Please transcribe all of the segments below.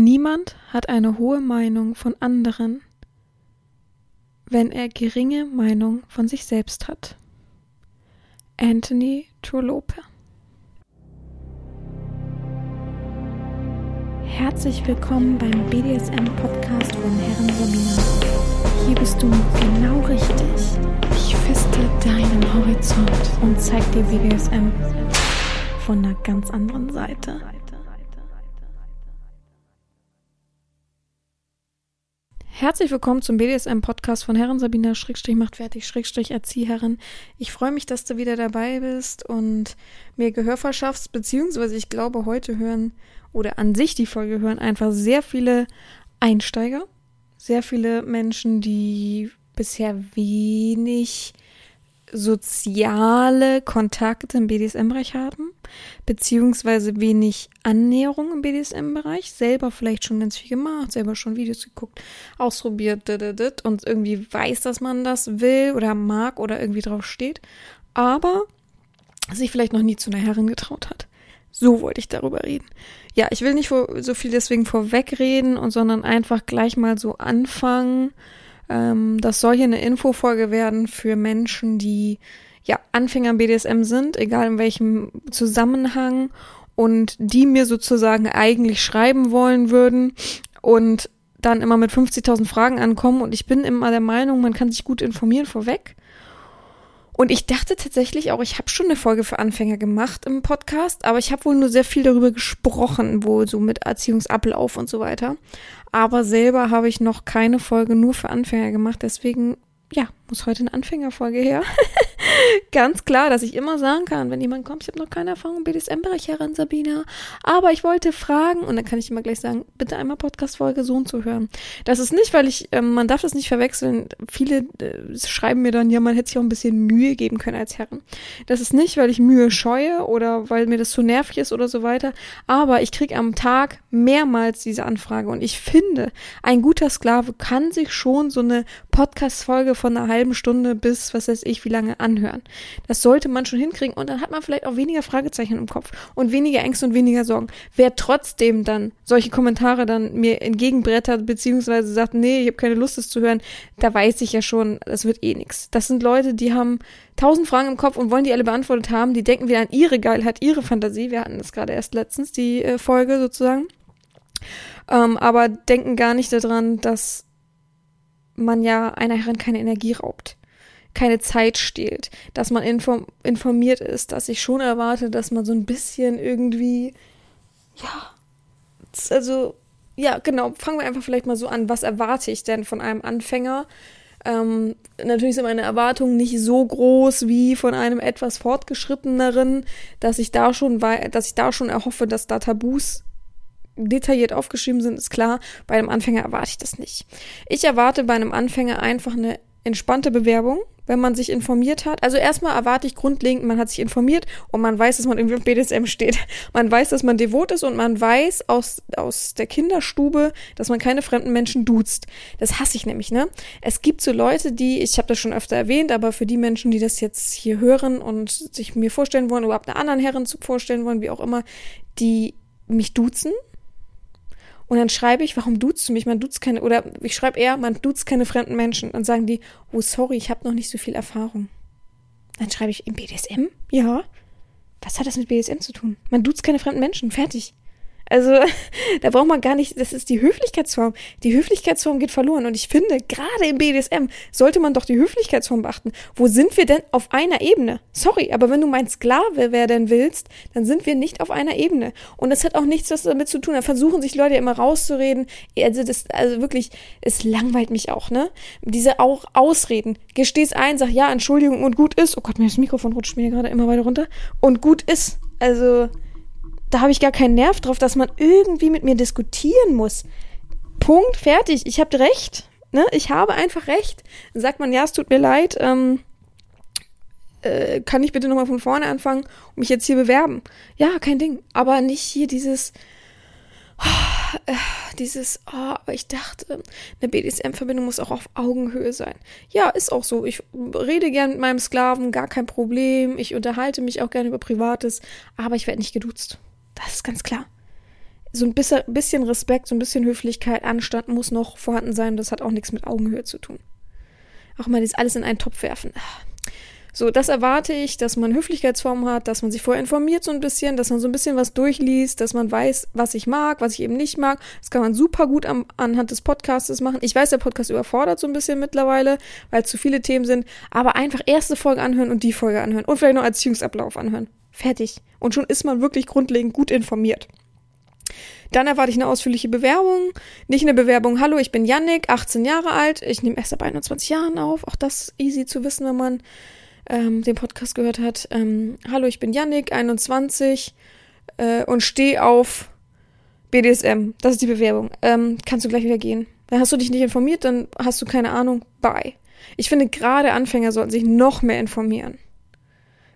Niemand hat eine hohe Meinung von anderen, wenn er geringe Meinung von sich selbst hat. Anthony Trolope Herzlich willkommen beim BDSM-Podcast von Herren Sabina. Hier bist du genau richtig. Ich feste deinen Horizont und zeig dir BDSM von einer ganz anderen Seite. Herzlich willkommen zum BDSM-Podcast von Herren Sabina Schrägstrich macht fertig Schrägstrich Erzieherin. Ich freue mich, dass du wieder dabei bist und mir Gehör verschaffst, beziehungsweise ich glaube, heute hören oder an sich die Folge hören einfach sehr viele Einsteiger, sehr viele Menschen, die bisher wenig soziale Kontakte im BDSM-Bereich haben, beziehungsweise wenig Annäherung im BDSM-Bereich, selber vielleicht schon ganz viel gemacht, selber schon Videos geguckt, ausprobiert und irgendwie weiß, dass man das will oder mag oder irgendwie drauf steht, aber sich vielleicht noch nie zu einer Herrin getraut hat. So wollte ich darüber reden. Ja, ich will nicht so viel deswegen vorwegreden und sondern einfach gleich mal so anfangen ähm, das soll hier eine Infofolge werden für Menschen, die ja Anfänger im BDSM sind, egal in welchem Zusammenhang und die mir sozusagen eigentlich schreiben wollen würden und dann immer mit 50.000 Fragen ankommen und ich bin immer der Meinung, man kann sich gut informieren vorweg. Und ich dachte tatsächlich auch, ich habe schon eine Folge für Anfänger gemacht im Podcast, aber ich habe wohl nur sehr viel darüber gesprochen, wohl so mit Erziehungsablauf und so weiter. Aber selber habe ich noch keine Folge nur für Anfänger gemacht, deswegen ja, muss heute eine Anfängerfolge her. Ganz klar, dass ich immer sagen kann, wenn jemand kommt, ich habe noch keine Erfahrung im BDSM-Bereich heran, Sabina, aber ich wollte fragen und dann kann ich immer gleich sagen, bitte einmal Podcast-Folge so zu hören. Das ist nicht, weil ich, äh, man darf das nicht verwechseln. Viele äh, schreiben mir dann, ja, man hätte sich auch ein bisschen Mühe geben können als Herren. Das ist nicht, weil ich Mühe scheue oder weil mir das zu nervig ist oder so weiter, aber ich kriege am Tag mehrmals diese Anfrage und ich finde, ein guter Sklave kann sich schon so eine Podcast-Folge von einer halben Stunde bis, was weiß ich, wie lange anhören. Das sollte man schon hinkriegen und dann hat man vielleicht auch weniger Fragezeichen im Kopf und weniger Ängste und weniger Sorgen. Wer trotzdem dann solche Kommentare dann mir entgegenbrettert, beziehungsweise sagt, nee, ich habe keine Lust, das zu hören, da weiß ich ja schon, das wird eh nix. Das sind Leute, die haben tausend Fragen im Kopf und wollen die alle beantwortet haben. Die denken wieder an ihre Geilheit, ihre Fantasie. Wir hatten das gerade erst letztens, die äh, Folge sozusagen. Ähm, aber denken gar nicht daran, dass man ja einer Herrin keine Energie raubt, keine Zeit stehlt, dass man inform informiert ist, dass ich schon erwarte, dass man so ein bisschen irgendwie, ja, also, ja, genau, fangen wir einfach vielleicht mal so an, was erwarte ich denn von einem Anfänger? Ähm, natürlich sind meine Erwartungen nicht so groß wie von einem etwas fortgeschritteneren, dass ich da schon, dass ich da schon erhoffe, dass da Tabus detailliert aufgeschrieben sind, ist klar. Bei einem Anfänger erwarte ich das nicht. Ich erwarte bei einem Anfänger einfach eine entspannte Bewerbung, wenn man sich informiert hat. Also erstmal erwarte ich grundlegend, man hat sich informiert und man weiß, dass man im BDSM steht. Man weiß, dass man devot ist und man weiß aus, aus der Kinderstube, dass man keine fremden Menschen duzt. Das hasse ich nämlich, ne? Es gibt so Leute, die, ich habe das schon öfter erwähnt, aber für die Menschen, die das jetzt hier hören und sich mir vorstellen wollen, überhaupt einer anderen Herren vorstellen wollen, wie auch immer, die mich duzen, und dann schreibe ich, warum duzt du mich? Man duzt keine, oder ich schreibe eher, man duzt keine fremden Menschen. Dann sagen die, oh sorry, ich habe noch nicht so viel Erfahrung. Dann schreibe ich, im BDSM? Ja. Was hat das mit BDSM zu tun? Man duzt keine fremden Menschen. Fertig. Also, da braucht man gar nicht, das ist die Höflichkeitsform. Die Höflichkeitsform geht verloren. Und ich finde, gerade im BDSM sollte man doch die Höflichkeitsform beachten. Wo sind wir denn auf einer Ebene? Sorry, aber wenn du mein Sklave werden willst, dann sind wir nicht auf einer Ebene. Und das hat auch nichts was damit zu tun. Da versuchen sich Leute immer rauszureden. Also, das, also wirklich, es langweilt mich auch, ne? Diese auch Ausreden. Gesteh's ein, sag ja, Entschuldigung und gut ist. Oh Gott, mir das Mikrofon rutscht mir gerade immer weiter runter. Und gut ist. Also, da habe ich gar keinen Nerv drauf, dass man irgendwie mit mir diskutieren muss. Punkt, fertig. Ich habe recht. Ne? Ich habe einfach recht. Dann sagt man, ja, es tut mir leid. Ähm, äh, kann ich bitte nochmal von vorne anfangen und mich jetzt hier bewerben? Ja, kein Ding. Aber nicht hier dieses, oh, dieses, oh, aber ich dachte, eine BDSM-Verbindung muss auch auf Augenhöhe sein. Ja, ist auch so. Ich rede gern mit meinem Sklaven, gar kein Problem. Ich unterhalte mich auch gerne über Privates, aber ich werde nicht geduzt. Das ist ganz klar. so ein bisschen Respekt, so ein bisschen Höflichkeit, Anstand muss noch vorhanden sein. Das hat auch nichts mit Augenhöhe zu tun. Auch mal das alles in einen Topf werfen. So, das erwarte ich, dass man Höflichkeitsformen hat, dass man sich vorher informiert so ein bisschen, dass man so ein bisschen was durchliest, dass man weiß, was ich mag, was ich eben nicht mag. Das kann man super gut am, anhand des Podcasts machen. Ich weiß, der Podcast überfordert so ein bisschen mittlerweile, weil es zu viele Themen sind, aber einfach erste Folge anhören und die Folge anhören und vielleicht noch Erziehungsablauf anhören. Fertig. Und schon ist man wirklich grundlegend gut informiert. Dann erwarte ich eine ausführliche Bewerbung. Nicht eine Bewerbung, hallo, ich bin Yannick, 18 Jahre alt. Ich nehme erst ab 21 Jahren auf. Auch das easy zu wissen, wenn man ähm, den Podcast gehört hat. Ähm, hallo, ich bin Yannick, 21 äh, und stehe auf BDSM. Das ist die Bewerbung. Ähm, kannst du gleich wieder gehen. Dann hast du dich nicht informiert, dann hast du keine Ahnung. Bye. Ich finde, gerade Anfänger sollten sich noch mehr informieren.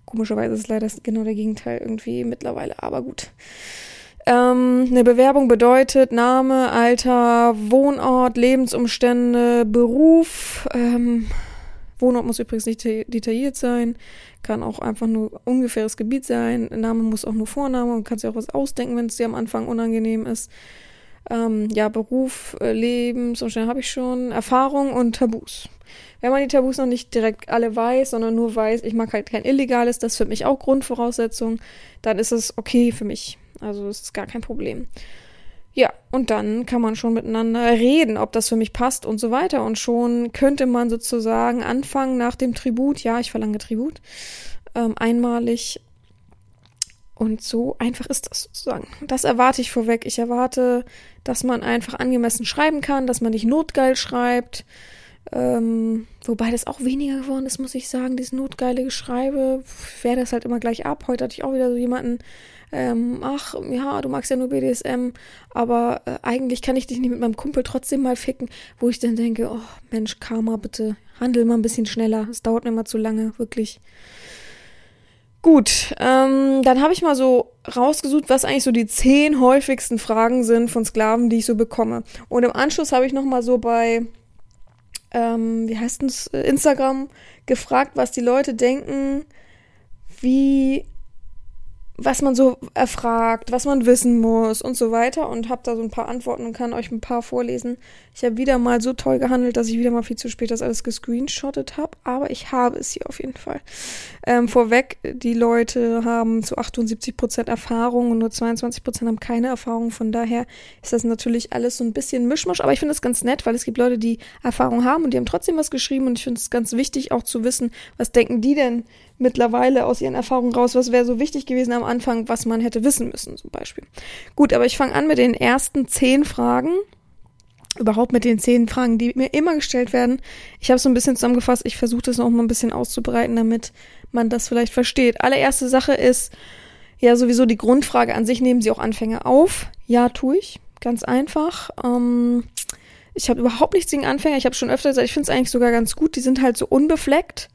Komischerweise ist leider genau der Gegenteil irgendwie mittlerweile, aber gut. Ähm, eine Bewerbung bedeutet Name, Alter, Wohnort, Lebensumstände, Beruf. Ähm, Wohnort muss übrigens nicht detailliert sein, kann auch einfach nur ungefähres Gebiet sein. Name muss auch nur Vorname und kannst dir auch was ausdenken, wenn es dir am Anfang unangenehm ist. Ähm, ja, Beruf, äh, Lebensumstände habe ich schon, Erfahrung und Tabus. Wenn man die Tabus noch nicht direkt alle weiß, sondern nur weiß, ich mag halt kein Illegales, das ist für mich auch Grundvoraussetzung, dann ist es okay für mich. Also es ist gar kein Problem. Ja, und dann kann man schon miteinander reden, ob das für mich passt und so weiter. Und schon könnte man sozusagen anfangen nach dem Tribut. Ja, ich verlange Tribut. Ähm, einmalig. Und so einfach ist das sozusagen. Das erwarte ich vorweg. Ich erwarte, dass man einfach angemessen schreiben kann, dass man nicht notgeil schreibt. Ähm, wobei das auch weniger geworden ist, muss ich sagen, dieses notgeile Geschreibe. Wäre das halt immer gleich ab. Heute hatte ich auch wieder so jemanden, ähm, ach, ja, du magst ja nur BDSM, aber äh, eigentlich kann ich dich nicht mit meinem Kumpel trotzdem mal ficken, wo ich dann denke, oh Mensch, Karma, bitte, handel mal ein bisschen schneller, es dauert mir mal zu lange, wirklich. Gut, ähm, dann habe ich mal so rausgesucht, was eigentlich so die zehn häufigsten Fragen sind von Sklaven, die ich so bekomme. Und im Anschluss habe ich noch mal so bei, ähm, wie heißt es, Instagram gefragt, was die Leute denken, wie was man so erfragt, was man wissen muss und so weiter und habe da so ein paar Antworten und kann euch ein paar vorlesen. Ich habe wieder mal so toll gehandelt, dass ich wieder mal viel zu spät das alles gescreenshottet habe, aber ich habe es hier auf jeden Fall. Ähm, vorweg, die Leute haben zu 78 Prozent Erfahrung und nur 22 Prozent haben keine Erfahrung. Von daher ist das natürlich alles so ein bisschen Mischmasch, aber ich finde das ganz nett, weil es gibt Leute, die Erfahrung haben und die haben trotzdem was geschrieben und ich finde es ganz wichtig auch zu wissen, was denken die denn mittlerweile aus ihren Erfahrungen raus, was wäre so wichtig gewesen am Anfang, was man hätte wissen müssen, zum Beispiel. Gut, aber ich fange an mit den ersten zehn Fragen. Überhaupt mit den zehn Fragen, die mir immer gestellt werden. Ich habe so ein bisschen zusammengefasst. Ich versuche das noch mal ein bisschen auszubreiten, damit man das vielleicht versteht. Allererste Sache ist ja sowieso die Grundfrage an sich. Nehmen Sie auch Anfänger auf? Ja, tue ich. Ganz einfach. Ähm, ich habe überhaupt nichts gegen Anfänger. Ich habe schon öfter gesagt, ich finde es eigentlich sogar ganz gut. Die sind halt so unbefleckt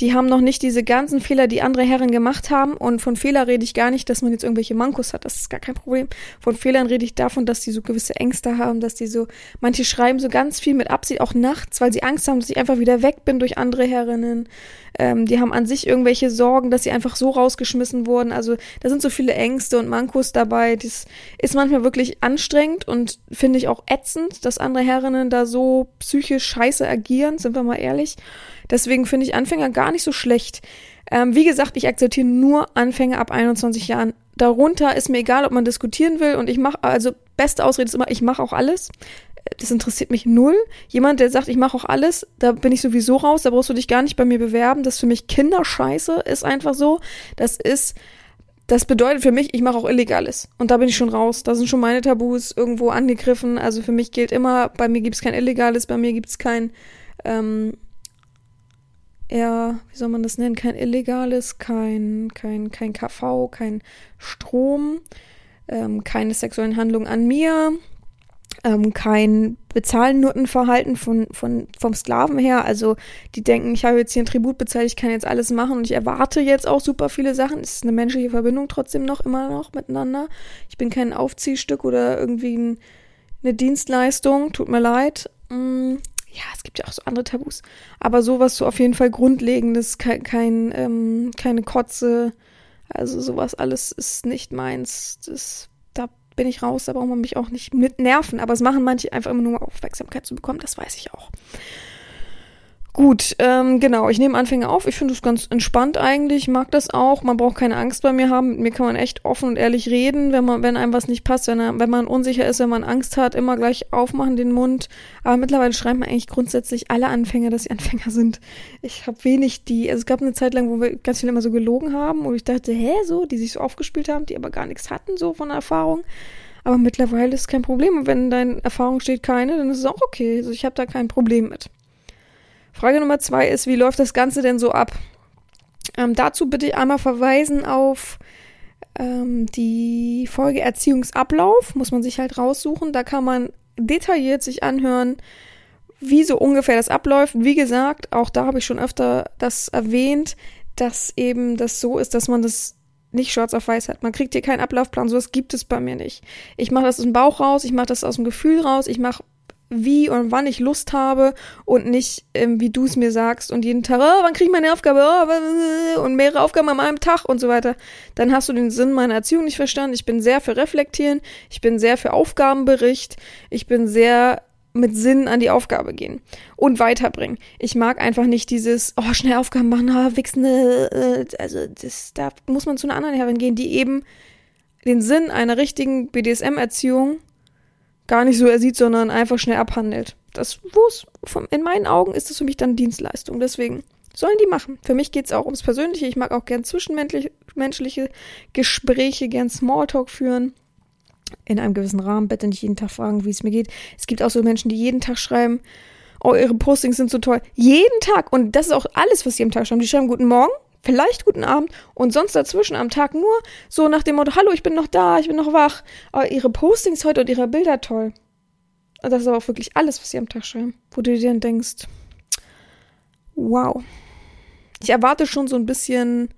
die haben noch nicht diese ganzen Fehler, die andere Herren gemacht haben. Und von Fehler rede ich gar nicht, dass man jetzt irgendwelche Mankos hat. Das ist gar kein Problem. Von Fehlern rede ich davon, dass die so gewisse Ängste haben, dass die so, manche schreiben so ganz viel mit Absicht, auch nachts, weil sie Angst haben, dass ich einfach wieder weg bin durch andere Herrinnen. Ähm, die haben an sich irgendwelche Sorgen, dass sie einfach so rausgeschmissen wurden. Also da sind so viele Ängste und Mankos dabei. Das ist manchmal wirklich anstrengend und finde ich auch ätzend, dass andere Herrinnen da so psychisch scheiße agieren, sind wir mal ehrlich. Deswegen finde ich Anfänger gar nicht so schlecht. Ähm, wie gesagt, ich akzeptiere nur Anfänger ab 21 Jahren. Darunter ist mir egal, ob man diskutieren will und ich mache, also beste Ausrede ist immer, ich mache auch alles. Das interessiert mich null. Jemand, der sagt, ich mache auch alles, da bin ich sowieso raus, da brauchst du dich gar nicht bei mir bewerben. Das ist für mich Kinderscheiße, ist einfach so. Das ist, das bedeutet für mich, ich mache auch Illegales. Und da bin ich schon raus. Da sind schon meine Tabus irgendwo angegriffen. Also für mich gilt immer, bei mir gibt es kein Illegales, bei mir gibt es kein ähm, eher, wie soll man das nennen, kein illegales, kein, kein, kein KV, kein Strom, ähm, keine sexuellen Handlungen an mir, ähm, kein Bezahlnuttenverhalten von, von, vom Sklaven her. Also die denken, ich habe jetzt hier ein Tribut bezahlt, ich kann jetzt alles machen und ich erwarte jetzt auch super viele Sachen. Es ist eine menschliche Verbindung trotzdem noch immer noch miteinander. Ich bin kein Aufziehstück oder irgendwie ein, eine Dienstleistung, tut mir leid. Mm, ja, es gibt ja auch so andere Tabus, aber sowas so auf jeden Fall Grundlegendes, kein, kein ähm, keine Kotze, also sowas alles ist nicht meins. Das, da bin ich raus, da braucht man mich auch nicht mit nerven. Aber es machen manche einfach immer nur Aufmerksamkeit zu bekommen, das weiß ich auch. Gut, ähm, genau, ich nehme Anfänger auf. Ich finde es ganz entspannt eigentlich, ich mag das auch. Man braucht keine Angst bei mir haben. Mit mir kann man echt offen und ehrlich reden, wenn man, wenn einem was nicht passt, wenn, er, wenn man unsicher ist, wenn man Angst hat, immer gleich aufmachen den Mund. Aber mittlerweile schreiben eigentlich grundsätzlich alle Anfänger, dass sie Anfänger sind. Ich habe wenig die, also es gab eine Zeit lang, wo wir ganz viel immer so gelogen haben, wo ich dachte, hä, so, die sich so aufgespielt haben, die aber gar nichts hatten, so von der Erfahrung. Aber mittlerweile ist kein Problem. Und wenn in deinen Erfahrungen steht keine, dann ist es auch okay. Also ich habe da kein Problem mit. Frage Nummer zwei ist, wie läuft das Ganze denn so ab? Ähm, dazu bitte ich einmal verweisen auf ähm, die Folge Erziehungsablauf, muss man sich halt raussuchen. Da kann man detailliert sich anhören, wie so ungefähr das abläuft. Wie gesagt, auch da habe ich schon öfter das erwähnt, dass eben das so ist, dass man das nicht schwarz auf weiß hat. Man kriegt hier keinen Ablaufplan, sowas gibt es bei mir nicht. Ich mache das aus dem Bauch raus, ich mache das aus dem Gefühl raus, ich mache wie und wann ich Lust habe und nicht, ähm, wie du es mir sagst und jeden Tag, oh, wann kriege ich meine Aufgabe oh, und mehrere Aufgaben an einem Tag und so weiter, dann hast du den Sinn meiner Erziehung nicht verstanden. Ich bin sehr für Reflektieren, ich bin sehr für Aufgabenbericht, ich bin sehr mit Sinn an die Aufgabe gehen und weiterbringen. Ich mag einfach nicht dieses, oh, schnell Aufgaben machen, ah, wichsen, äh, also das, da muss man zu einer anderen Herrin gehen, die eben den Sinn einer richtigen BDSM-Erziehung gar nicht so ersieht, sondern einfach schnell abhandelt. Das, wo es, in meinen Augen ist das für mich dann Dienstleistung. Deswegen sollen die machen. Für mich geht es auch ums Persönliche. Ich mag auch gern zwischenmenschliche Gespräche, gern Smalltalk führen. In einem gewissen Rahmen, bitte nicht jeden Tag fragen, wie es mir geht. Es gibt auch so Menschen, die jeden Tag schreiben, oh, ihre Postings sind so toll. Jeden Tag. Und das ist auch alles, was sie am Tag schreiben. Die schreiben Guten Morgen, vielleicht guten Abend und sonst dazwischen am Tag nur so nach dem Motto, hallo, ich bin noch da, ich bin noch wach. Aber ihre Postings heute und ihre Bilder toll. Und das ist aber auch wirklich alles, was sie am Tag schreiben. Wo du dir dann denkst, wow. Ich erwarte schon so ein bisschen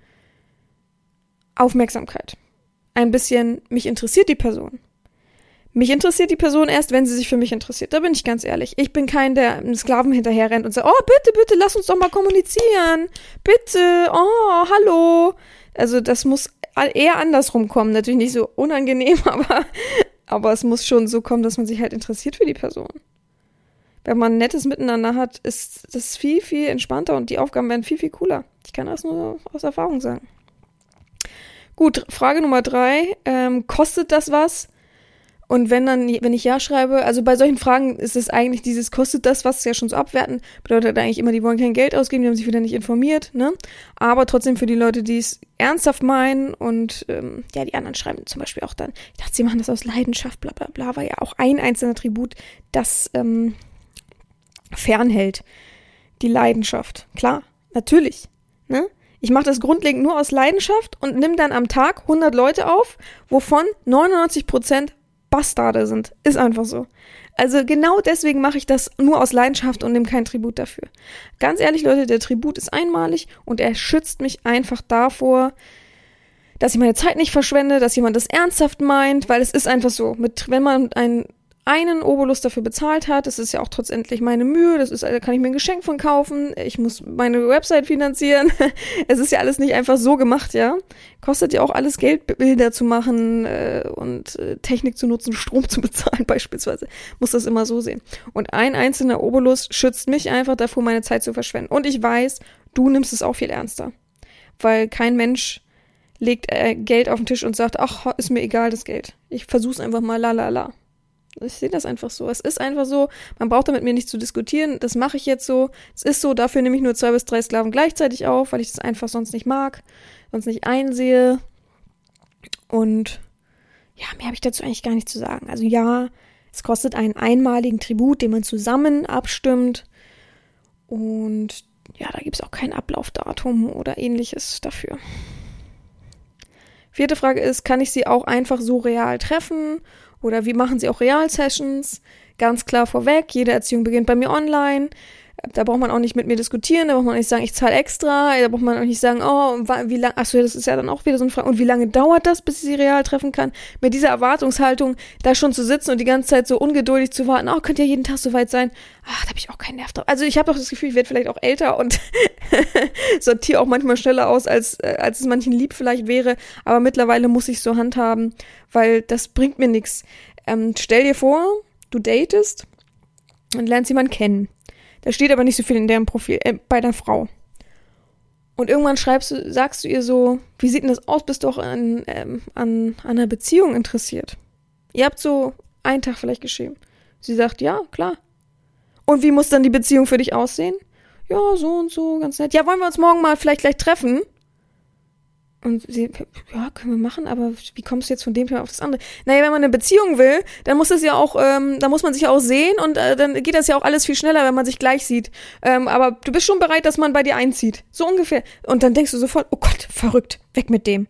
Aufmerksamkeit. Ein bisschen, mich interessiert die Person. Mich interessiert die Person erst, wenn sie sich für mich interessiert. Da bin ich ganz ehrlich. Ich bin kein, der einem Sklaven hinterher rennt und sagt, oh, bitte, bitte, lass uns doch mal kommunizieren. Bitte, oh, hallo. Also das muss eher andersrum kommen. Natürlich nicht so unangenehm, aber, aber es muss schon so kommen, dass man sich halt interessiert für die Person. Wenn man nettes Miteinander hat, ist das viel, viel entspannter und die Aufgaben werden viel, viel cooler. Ich kann das nur aus Erfahrung sagen. Gut, Frage Nummer drei. Ähm, kostet das was? Und wenn dann, wenn ich ja schreibe, also bei solchen Fragen ist es eigentlich dieses, kostet das was, ja schon so abwerten, bedeutet eigentlich immer, die wollen kein Geld ausgeben, die haben sich wieder nicht informiert, ne? Aber trotzdem für die Leute, die es ernsthaft meinen und ähm, ja, die anderen schreiben zum Beispiel auch dann, ich dachte, sie machen das aus Leidenschaft, bla bla bla, war ja auch ein einzelner Tribut, das ähm, fernhält. Die Leidenschaft. Klar, natürlich. Ne? Ich mache das grundlegend nur aus Leidenschaft und nimm dann am Tag 100 Leute auf, wovon 99 Prozent Bastarde sind. Ist einfach so. Also genau deswegen mache ich das nur aus Leidenschaft und nehme kein Tribut dafür. Ganz ehrlich, Leute, der Tribut ist einmalig und er schützt mich einfach davor, dass ich meine Zeit nicht verschwende, dass jemand das ernsthaft meint, weil es ist einfach so. Mit, wenn man ein einen Obolus dafür bezahlt hat. Das ist ja auch trotzdendlich meine Mühe. Das ist, da kann ich mir ein Geschenk von kaufen. Ich muss meine Website finanzieren. es ist ja alles nicht einfach so gemacht, ja. Kostet ja auch alles Geld, Bilder zu machen äh, und äh, Technik zu nutzen, Strom zu bezahlen beispielsweise. Muss das immer so sehen. Und ein einzelner Obolus schützt mich einfach davor, meine Zeit zu verschwenden. Und ich weiß, du nimmst es auch viel ernster. Weil kein Mensch legt äh, Geld auf den Tisch und sagt, ach, ist mir egal das Geld. Ich versuch's einfach mal, la la la. Ich sehe das einfach so. Es ist einfach so. Man braucht da mit mir nicht zu diskutieren. Das mache ich jetzt so. Es ist so. Dafür nehme ich nur zwei bis drei Sklaven gleichzeitig auf, weil ich das einfach sonst nicht mag, sonst nicht einsehe. Und ja, mehr habe ich dazu eigentlich gar nicht zu sagen. Also ja, es kostet einen einmaligen Tribut, den man zusammen abstimmt. Und ja, da gibt es auch kein Ablaufdatum oder ähnliches dafür. Vierte Frage ist, kann ich sie auch einfach so real treffen oder wie machen Sie auch Real-Sessions? Ganz klar vorweg, jede Erziehung beginnt bei mir online. Da braucht man auch nicht mit mir diskutieren, da braucht man auch nicht sagen, ich zahle extra, da braucht man auch nicht sagen, oh, wie lange, achso, das ist ja dann auch wieder so eine Frage, und wie lange dauert das, bis ich sie real treffen kann? Mit dieser Erwartungshaltung, da schon zu sitzen und die ganze Zeit so ungeduldig zu warten, oh, könnte ja jeden Tag soweit sein. Ach, da habe ich auch keinen Nerv drauf. Also ich habe doch das Gefühl, ich werde vielleicht auch älter und sortiere auch manchmal schneller aus, als, äh, als es manchen lieb vielleicht wäre, aber mittlerweile muss ich so handhaben, weil das bringt mir nichts. Ähm, stell dir vor, du datest und lernst jemanden kennen da steht aber nicht so viel in deren Profil, äh, bei der Frau. Und irgendwann schreibst du, sagst du ihr so, wie sieht denn das aus? Bist du auch an, ähm, an, an einer Beziehung interessiert? Ihr habt so einen Tag vielleicht geschrieben. Sie sagt, ja, klar. Und wie muss dann die Beziehung für dich aussehen? Ja, so und so, ganz nett. Ja, wollen wir uns morgen mal vielleicht gleich treffen? Und sie, ja, können wir machen, aber wie kommst du jetzt von dem Thema auf das andere? Naja, wenn man eine Beziehung will, dann muss das ja auch, ähm, da muss man sich ja auch sehen und äh, dann geht das ja auch alles viel schneller, wenn man sich gleich sieht. Ähm, aber du bist schon bereit, dass man bei dir einzieht. So ungefähr. Und dann denkst du sofort, oh Gott, verrückt, weg mit dem.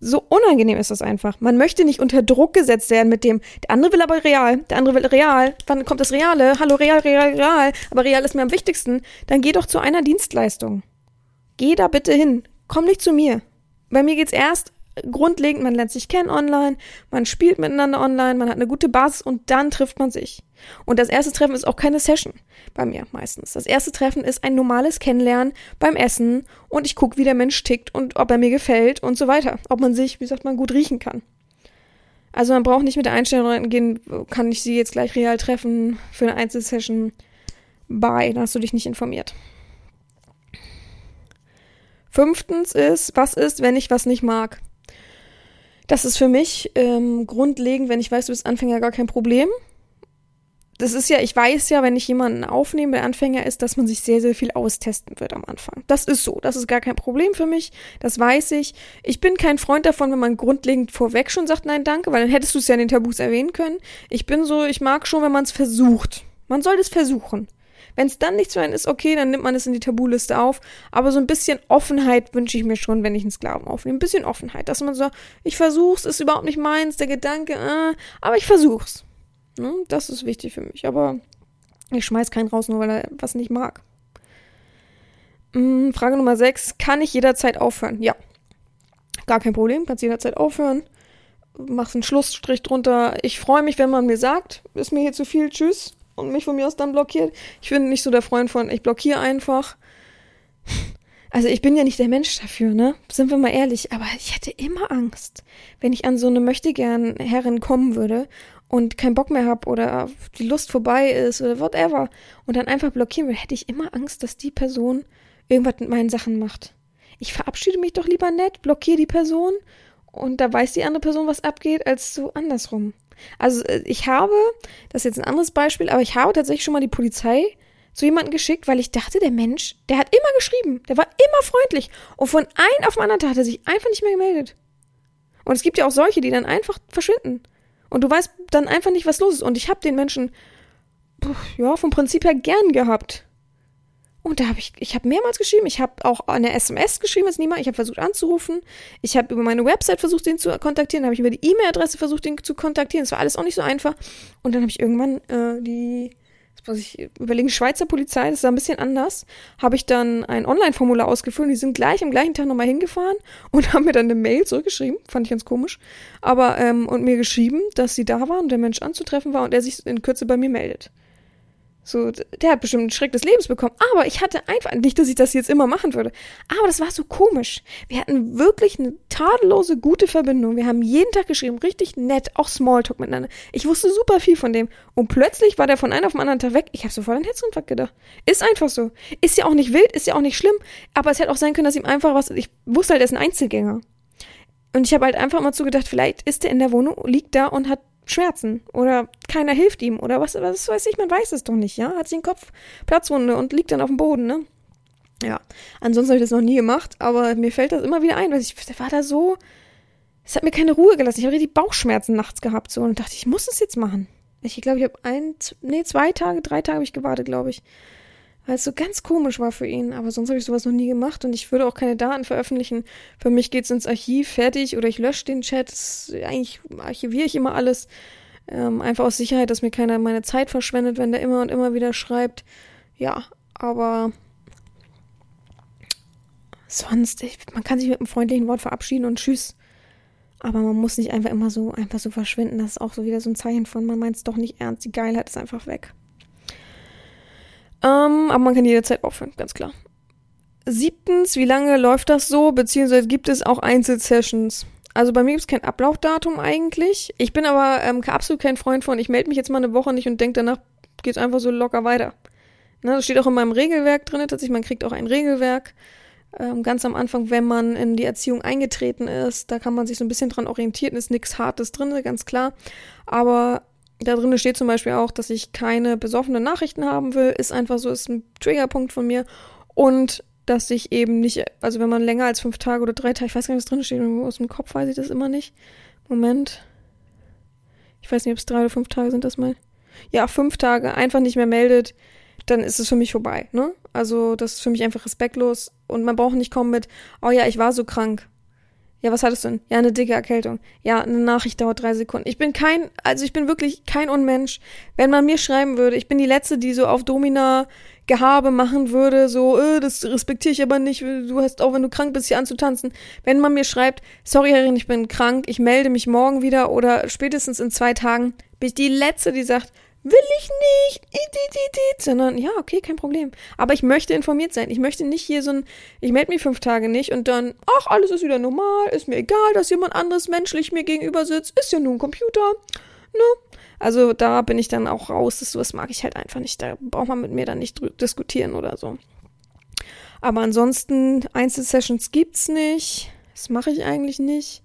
So unangenehm ist das einfach. Man möchte nicht unter Druck gesetzt werden mit dem, der andere will aber real, der andere will real. Wann kommt das Reale? Hallo, real, real, real. Aber real ist mir am wichtigsten. Dann geh doch zu einer Dienstleistung. Geh da bitte hin. Komm nicht zu mir bei mir geht's erst grundlegend, man lernt sich kennen online, man spielt miteinander online, man hat eine gute Basis und dann trifft man sich. Und das erste Treffen ist auch keine Session bei mir meistens. Das erste Treffen ist ein normales Kennenlernen beim Essen und ich gucke, wie der Mensch tickt und ob er mir gefällt und so weiter. Ob man sich, wie sagt man, gut riechen kann. Also man braucht nicht mit der Einstellung reingehen, kann ich sie jetzt gleich real treffen für eine Einzelsession. Bye, da hast du dich nicht informiert. Fünftens ist, was ist, wenn ich was nicht mag? Das ist für mich ähm, grundlegend, wenn ich weiß, du bist Anfänger, gar kein Problem. Das ist ja, ich weiß ja, wenn ich jemanden aufnehme, der Anfänger ist, dass man sich sehr, sehr viel austesten wird am Anfang. Das ist so. Das ist gar kein Problem für mich. Das weiß ich. Ich bin kein Freund davon, wenn man grundlegend vorweg schon sagt, nein, danke, weil dann hättest du es ja in den Tabus erwähnen können. Ich bin so, ich mag schon, wenn man es versucht. Man soll es versuchen. Wenn es dann nichts für einen ist, okay, dann nimmt man es in die Tabuliste auf. Aber so ein bisschen Offenheit wünsche ich mir schon, wenn ich einen Sklaven aufnehme. Ein bisschen Offenheit, dass man so, ich versuch's, ist überhaupt nicht meins, der Gedanke, äh, aber ich versuch's. Ne? Das ist wichtig für mich. Aber ich schmeiß keinen raus, nur weil er was nicht mag. Hm, Frage Nummer 6. Kann ich jederzeit aufhören? Ja. Gar kein Problem, kannst jederzeit aufhören. Machst einen Schlussstrich drunter. Ich freue mich, wenn man mir sagt, ist mir hier zu viel, tschüss und mich von mir aus dann blockiert. Ich bin nicht so der Freund von, ich blockiere einfach. Also ich bin ja nicht der Mensch dafür, ne? Sind wir mal ehrlich. Aber ich hätte immer Angst, wenn ich an so eine möchtegern Herrin kommen würde und keinen Bock mehr hab oder die Lust vorbei ist oder whatever und dann einfach blockieren würde, hätte ich immer Angst, dass die Person irgendwas mit meinen Sachen macht. Ich verabschiede mich doch lieber nett, blockiere die Person und da weiß die andere Person, was abgeht, als so andersrum. Also äh, ich habe, das ist jetzt ein anderes Beispiel, aber ich habe tatsächlich schon mal die Polizei zu jemandem geschickt, weil ich dachte, der Mensch, der hat immer geschrieben, der war immer freundlich. Und von einem auf den anderen Tag hat er sich einfach nicht mehr gemeldet. Und es gibt ja auch solche, die dann einfach verschwinden. Und du weißt dann einfach nicht, was los ist. Und ich habe den Menschen, ja, vom Prinzip her gern gehabt. Und da habe ich, ich habe mehrmals geschrieben. Ich habe auch eine SMS geschrieben, als niemand. Ich habe versucht anzurufen. Ich habe über meine Website versucht, ihn zu kontaktieren. Habe ich über die E-Mail-Adresse versucht, ihn zu kontaktieren. Das war alles auch nicht so einfach. Und dann habe ich irgendwann äh, die, das muss ich überlegen, Schweizer Polizei, das ist ein bisschen anders, habe ich dann ein Online-Formular ausgefüllt. Die sind gleich am gleichen Tag nochmal hingefahren und haben mir dann eine Mail zurückgeschrieben. Fand ich ganz komisch. Aber, ähm, und mir geschrieben, dass sie da waren und der Mensch anzutreffen war und er sich in Kürze bei mir meldet. So, der hat bestimmt einen Schreck des Lebens bekommen. Aber ich hatte einfach, nicht, dass ich das jetzt immer machen würde, aber das war so komisch. Wir hatten wirklich eine tadellose, gute Verbindung. Wir haben jeden Tag geschrieben, richtig nett, auch Smalltalk miteinander. Ich wusste super viel von dem. Und plötzlich war der von einem auf den anderen Tag weg. Ich habe sofort an Herzinfarkt gedacht. Ist einfach so. Ist ja auch nicht wild, ist ja auch nicht schlimm. Aber es hätte auch sein können, dass ihm einfach was, ich wusste halt, er ist ein Einzelgänger. Und ich habe halt einfach mal zugedacht, vielleicht ist er in der Wohnung, liegt da und hat Schmerzen oder keiner hilft ihm oder was, was weiß ich, man weiß es doch nicht, ja? Hat sich den Kopf Platzwunde und liegt dann auf dem Boden, ne? Ja, ansonsten habe ich das noch nie gemacht, aber mir fällt das immer wieder ein, weil ich war da so, es hat mir keine Ruhe gelassen. Ich habe richtig Bauchschmerzen nachts gehabt so und dachte, ich muss es jetzt machen. Ich glaube, ich habe ein, nee, zwei Tage, drei Tage habe ich gewartet, glaube ich weil es so ganz komisch war für ihn. Aber sonst habe ich sowas noch nie gemacht und ich würde auch keine Daten veröffentlichen. Für mich geht's ins Archiv fertig oder ich lösche den Chat. Eigentlich archiviere ich immer alles. Ähm, einfach aus Sicherheit, dass mir keiner meine Zeit verschwendet, wenn der immer und immer wieder schreibt. Ja, Aber sonst, ich, man kann sich mit einem freundlichen Wort verabschieden und tschüss. Aber man muss nicht einfach immer so, einfach so verschwinden. Das ist auch so wieder so ein Zeichen von, man meint es doch nicht ernst. Die Geilheit ist einfach weg. Ähm, aber man kann jederzeit aufhören, ganz klar. Siebtens, wie lange läuft das so? Beziehungsweise gibt es auch Einzelsessions? Also bei mir gibt es kein Ablaufdatum eigentlich. Ich bin aber ähm, absolut kein Freund von, ich melde mich jetzt mal eine Woche nicht und denke danach, geht es einfach so locker weiter. Ne, das steht auch in meinem Regelwerk drin, tatsächlich, man kriegt auch ein Regelwerk. Ähm, ganz am Anfang, wenn man in die Erziehung eingetreten ist, da kann man sich so ein bisschen dran orientieren, ist nichts Hartes drin, ganz klar. Aber da drin steht zum Beispiel auch, dass ich keine besoffenen Nachrichten haben will, ist einfach so, ist ein Triggerpunkt von mir. Und dass ich eben nicht, also wenn man länger als fünf Tage oder drei Tage, ich weiß gar nicht, was drin steht, aus dem Kopf weiß ich das immer nicht. Moment. Ich weiß nicht, ob es drei oder fünf Tage sind, das mal. Ja, fünf Tage einfach nicht mehr meldet, dann ist es für mich vorbei, ne? Also, das ist für mich einfach respektlos und man braucht nicht kommen mit, oh ja, ich war so krank. Ja, was hattest du denn? Ja, eine dicke Erkältung. Ja, eine Nachricht dauert drei Sekunden. Ich bin kein, also ich bin wirklich kein Unmensch. Wenn man mir schreiben würde, ich bin die Letzte, die so auf Domina Gehabe machen würde, so, äh, das respektiere ich aber nicht, du hast auch, wenn du krank bist, hier anzutanzen. Wenn man mir schreibt, sorry Herrin, ich bin krank, ich melde mich morgen wieder oder spätestens in zwei Tagen, bin ich die Letzte, die sagt, will ich nicht, sondern ja, okay, kein Problem. Aber ich möchte informiert sein. Ich möchte nicht hier so ein, ich melde mich fünf Tage nicht und dann, ach, alles ist wieder normal, ist mir egal, dass jemand anderes menschlich mir gegenüber sitzt, ist ja nur ein Computer. Ne? Also da bin ich dann auch raus. Das, das mag ich halt einfach nicht. Da braucht man mit mir dann nicht diskutieren oder so. Aber ansonsten, Einzelsessions gibt's nicht. Das mache ich eigentlich nicht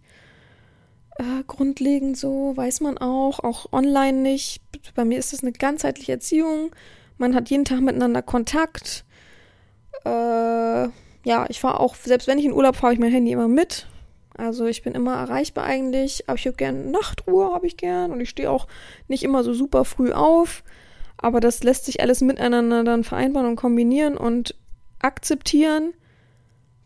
äh, grundlegend so, weiß man auch, auch online nicht. Bei mir ist das eine ganzheitliche Erziehung. Man hat jeden Tag miteinander Kontakt. Äh, ja, ich fahre auch, selbst wenn ich in Urlaub fahre, ich mein Handy immer mit. Also ich bin immer erreichbar eigentlich, aber ich habe gern Nachtruhe, habe ich gern und ich stehe auch nicht immer so super früh auf. Aber das lässt sich alles miteinander dann vereinbaren und kombinieren und akzeptieren.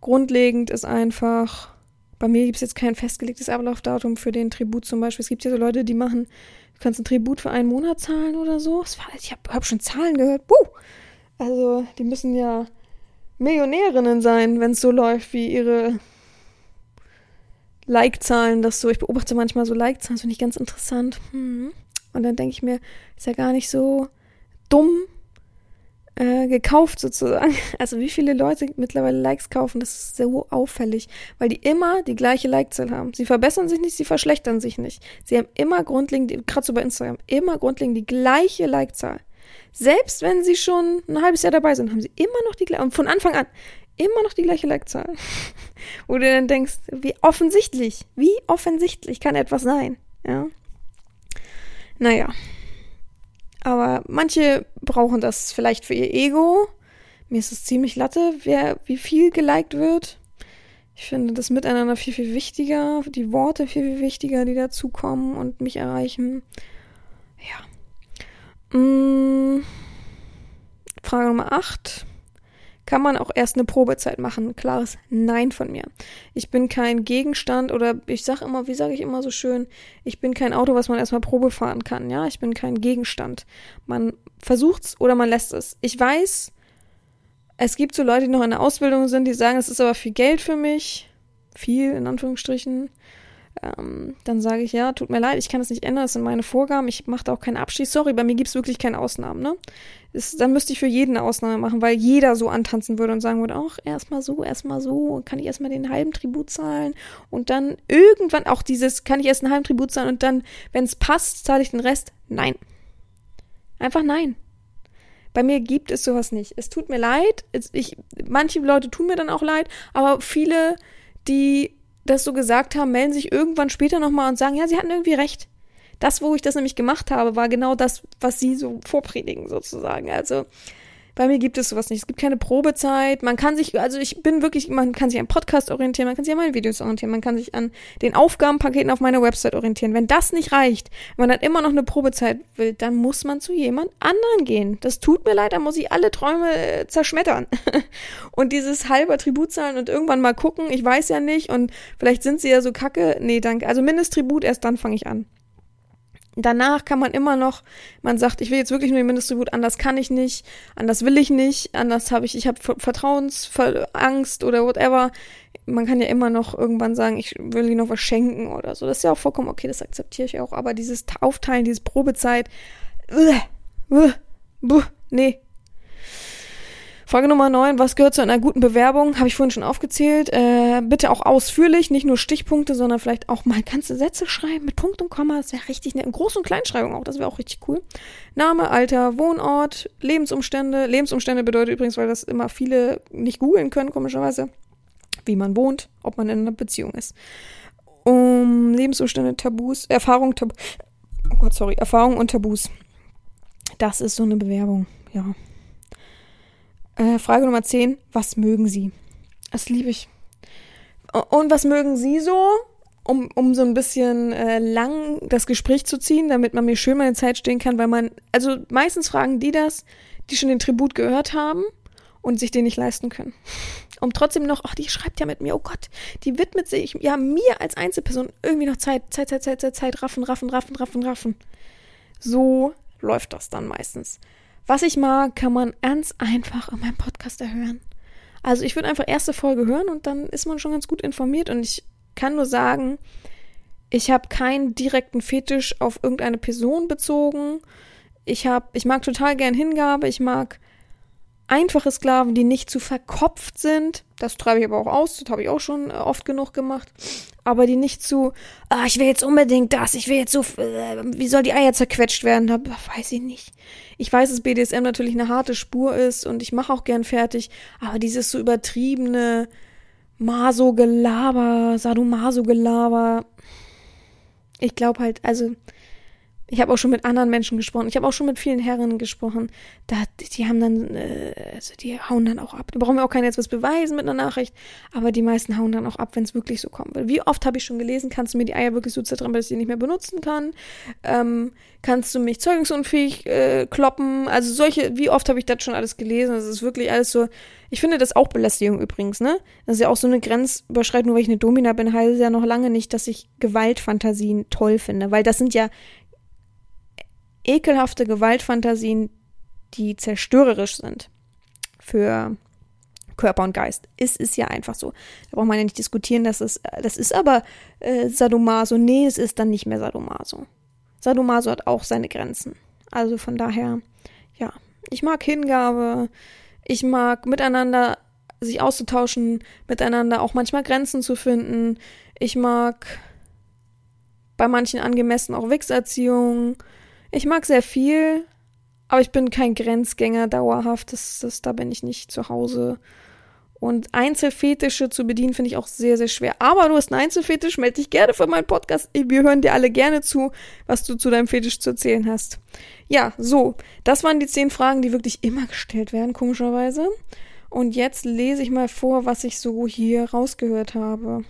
Grundlegend ist einfach, bei mir gibt es jetzt kein festgelegtes Ablaufdatum für den Tribut zum Beispiel. Es gibt ja so Leute, die machen, du kannst ein Tribut für einen Monat zahlen oder so. Ich habe hab schon Zahlen gehört. Puh. Also, die müssen ja Millionärinnen sein, wenn es so läuft, wie ihre Like-Zahlen das so. Ich beobachte manchmal so Like-Zahlen, das finde ich ganz interessant. Hm. Und dann denke ich mir, ist ja gar nicht so dumm, äh, gekauft sozusagen. Also wie viele Leute mittlerweile Likes kaufen, das ist so auffällig, weil die immer die gleiche Like-Zahl haben. Sie verbessern sich nicht, sie verschlechtern sich nicht. Sie haben immer grundlegend, gerade so bei Instagram, immer grundlegend die gleiche Like-Zahl. Selbst wenn sie schon ein halbes Jahr dabei sind, haben sie immer noch die gleiche, und von Anfang an immer noch die gleiche Like-Zahl. Wo du dann denkst, wie offensichtlich, wie offensichtlich kann etwas sein, ja. Naja. Aber manche brauchen das vielleicht für ihr Ego. Mir ist es ziemlich latte, wer, wie viel geliked wird. Ich finde das Miteinander viel, viel wichtiger, die Worte viel, viel wichtiger, die dazukommen und mich erreichen. Ja. Hm. Frage Nummer 8 kann man auch erst eine Probezeit machen. Klares Nein von mir. Ich bin kein Gegenstand oder ich sag immer, wie sage ich immer so schön, ich bin kein Auto, was man erstmal Probe fahren kann. Ja, ich bin kein Gegenstand. Man versucht's oder man lässt es. Ich weiß, es gibt so Leute, die noch in der Ausbildung sind, die sagen, es ist aber viel Geld für mich. Viel, in Anführungsstrichen. Ähm, dann sage ich, ja, tut mir leid, ich kann das nicht ändern, das sind meine Vorgaben, ich mache da auch keinen Abschied. Sorry, bei mir gibt es wirklich keine Ausnahmen, ne? Das, dann müsste ich für jeden eine Ausnahme machen, weil jeder so antanzen würde und sagen würde, ach, erstmal so, erstmal so, kann ich erstmal den halben Tribut zahlen und dann irgendwann auch dieses, kann ich erst einen halben Tribut zahlen und dann, wenn es passt, zahle ich den Rest? Nein. Einfach nein. Bei mir gibt es sowas nicht. Es tut mir leid. Ich, manche Leute tun mir dann auch leid, aber viele, die das so gesagt haben, melden sich irgendwann später nochmal und sagen, ja, sie hatten irgendwie recht. Das, wo ich das nämlich gemacht habe, war genau das, was sie so vorpredigen, sozusagen. Also, bei mir gibt es sowas nicht. Es gibt keine Probezeit. Man kann sich, also ich bin wirklich, man kann sich an Podcast orientieren, man kann sich an meinen Videos orientieren, man kann sich an den Aufgabenpaketen auf meiner Website orientieren. Wenn das nicht reicht, wenn man dann immer noch eine Probezeit will, dann muss man zu jemand anderen gehen. Das tut mir leid, dann muss ich alle Träume äh, zerschmettern. und dieses halber Tribut zahlen und irgendwann mal gucken, ich weiß ja nicht und vielleicht sind sie ja so kacke. Nee, danke. Also Mindesttribut, erst dann fange ich an. Danach kann man immer noch, man sagt, ich will jetzt wirklich nur den Mindesttribut, anders kann ich nicht, anders will ich nicht, anders habe ich, ich habe Vertrauensangst oder whatever. Man kann ja immer noch irgendwann sagen, ich will ihnen noch was schenken oder so. Das ist ja auch vollkommen okay, das akzeptiere ich auch. Aber dieses Aufteilen, diese Probezeit, uh, uh, uh, nee, Frage Nummer 9. Was gehört zu einer guten Bewerbung? Habe ich vorhin schon aufgezählt. Äh, bitte auch ausführlich, nicht nur Stichpunkte, sondern vielleicht auch mal ganze Sätze schreiben mit Punkt und Komma. Das wäre richtig nett. Groß- und Kleinschreibung auch, das wäre auch richtig cool. Name, Alter, Wohnort, Lebensumstände. Lebensumstände bedeutet übrigens, weil das immer viele nicht googeln können, komischerweise, wie man wohnt, ob man in einer Beziehung ist. Um Lebensumstände, Tabus, Erfahrung, Tab oh Gott, sorry, Erfahrung und Tabus. Das ist so eine Bewerbung, ja. Äh, Frage Nummer 10. Was mögen Sie? Das liebe ich. Und was mögen Sie so? Um, um so ein bisschen äh, lang das Gespräch zu ziehen, damit man mir schön meine Zeit stehen kann, weil man, also meistens fragen die das, die schon den Tribut gehört haben und sich den nicht leisten können. Um trotzdem noch, ach, die schreibt ja mit mir, oh Gott, die widmet sich ja mir als Einzelperson irgendwie noch Zeit, Zeit, Zeit, Zeit, Zeit, Zeit, raffen, raffen, raffen, raffen, raffen. So läuft das dann meistens. Was ich mag, kann man ganz einfach in meinem Podcast erhören. Also ich würde einfach erste Folge hören und dann ist man schon ganz gut informiert und ich kann nur sagen, ich habe keinen direkten Fetisch auf irgendeine Person bezogen. Ich habe, ich mag total gern Hingabe. Ich mag einfache Sklaven, die nicht zu verkopft sind. Das treibe ich aber auch aus, das habe ich auch schon äh, oft genug gemacht. Aber die nicht zu, ah, ich will jetzt unbedingt das, ich will jetzt so, äh, wie soll die Eier zerquetscht werden? Da weiß ich nicht. Ich weiß, dass BDSM natürlich eine harte Spur ist und ich mache auch gern fertig, aber dieses so übertriebene Maso-Gelaber, Sadomaso-Gelaber, ich glaube halt, also ich habe auch schon mit anderen Menschen gesprochen. Ich habe auch schon mit vielen Herren gesprochen. Da, die haben dann, äh, also die hauen dann auch ab. Da brauchen wir auch keiner jetzt was beweisen mit einer Nachricht. Aber die meisten hauen dann auch ab, wenn es wirklich so kommt. Wie oft habe ich schon gelesen, kannst du mir die Eier wirklich so zertreiben, dass ich die nicht mehr benutzen kann? Ähm, kannst du mich zeugungsunfähig äh, kloppen? Also solche, wie oft habe ich das schon alles gelesen? Das ist wirklich alles so. Ich finde das auch Belästigung übrigens, ne? Das ist ja auch so eine Grenzüberschreitung, nur weil ich eine Domina bin, heißt es ja noch lange nicht, dass ich Gewaltfantasien toll finde. Weil das sind ja ekelhafte Gewaltfantasien, die zerstörerisch sind für Körper und Geist. Es ist ja einfach so. Da braucht man ja nicht diskutieren, dass es, das ist aber äh, Sadomaso. Nee, es ist dann nicht mehr Sadomaso. Sadomaso hat auch seine Grenzen. Also von daher, ja, ich mag Hingabe, ich mag miteinander sich auszutauschen, miteinander auch manchmal Grenzen zu finden. Ich mag bei manchen angemessen auch Wichserziehung. Ich mag sehr viel, aber ich bin kein Grenzgänger dauerhaft. Das, das, da bin ich nicht zu Hause. Und Einzelfetische zu bedienen finde ich auch sehr, sehr schwer. Aber du hast einen Einzelfetisch, melde dich gerne für meinen Podcast. Wir hören dir alle gerne zu, was du zu deinem Fetisch zu erzählen hast. Ja, so. Das waren die zehn Fragen, die wirklich immer gestellt werden, komischerweise. Und jetzt lese ich mal vor, was ich so hier rausgehört habe.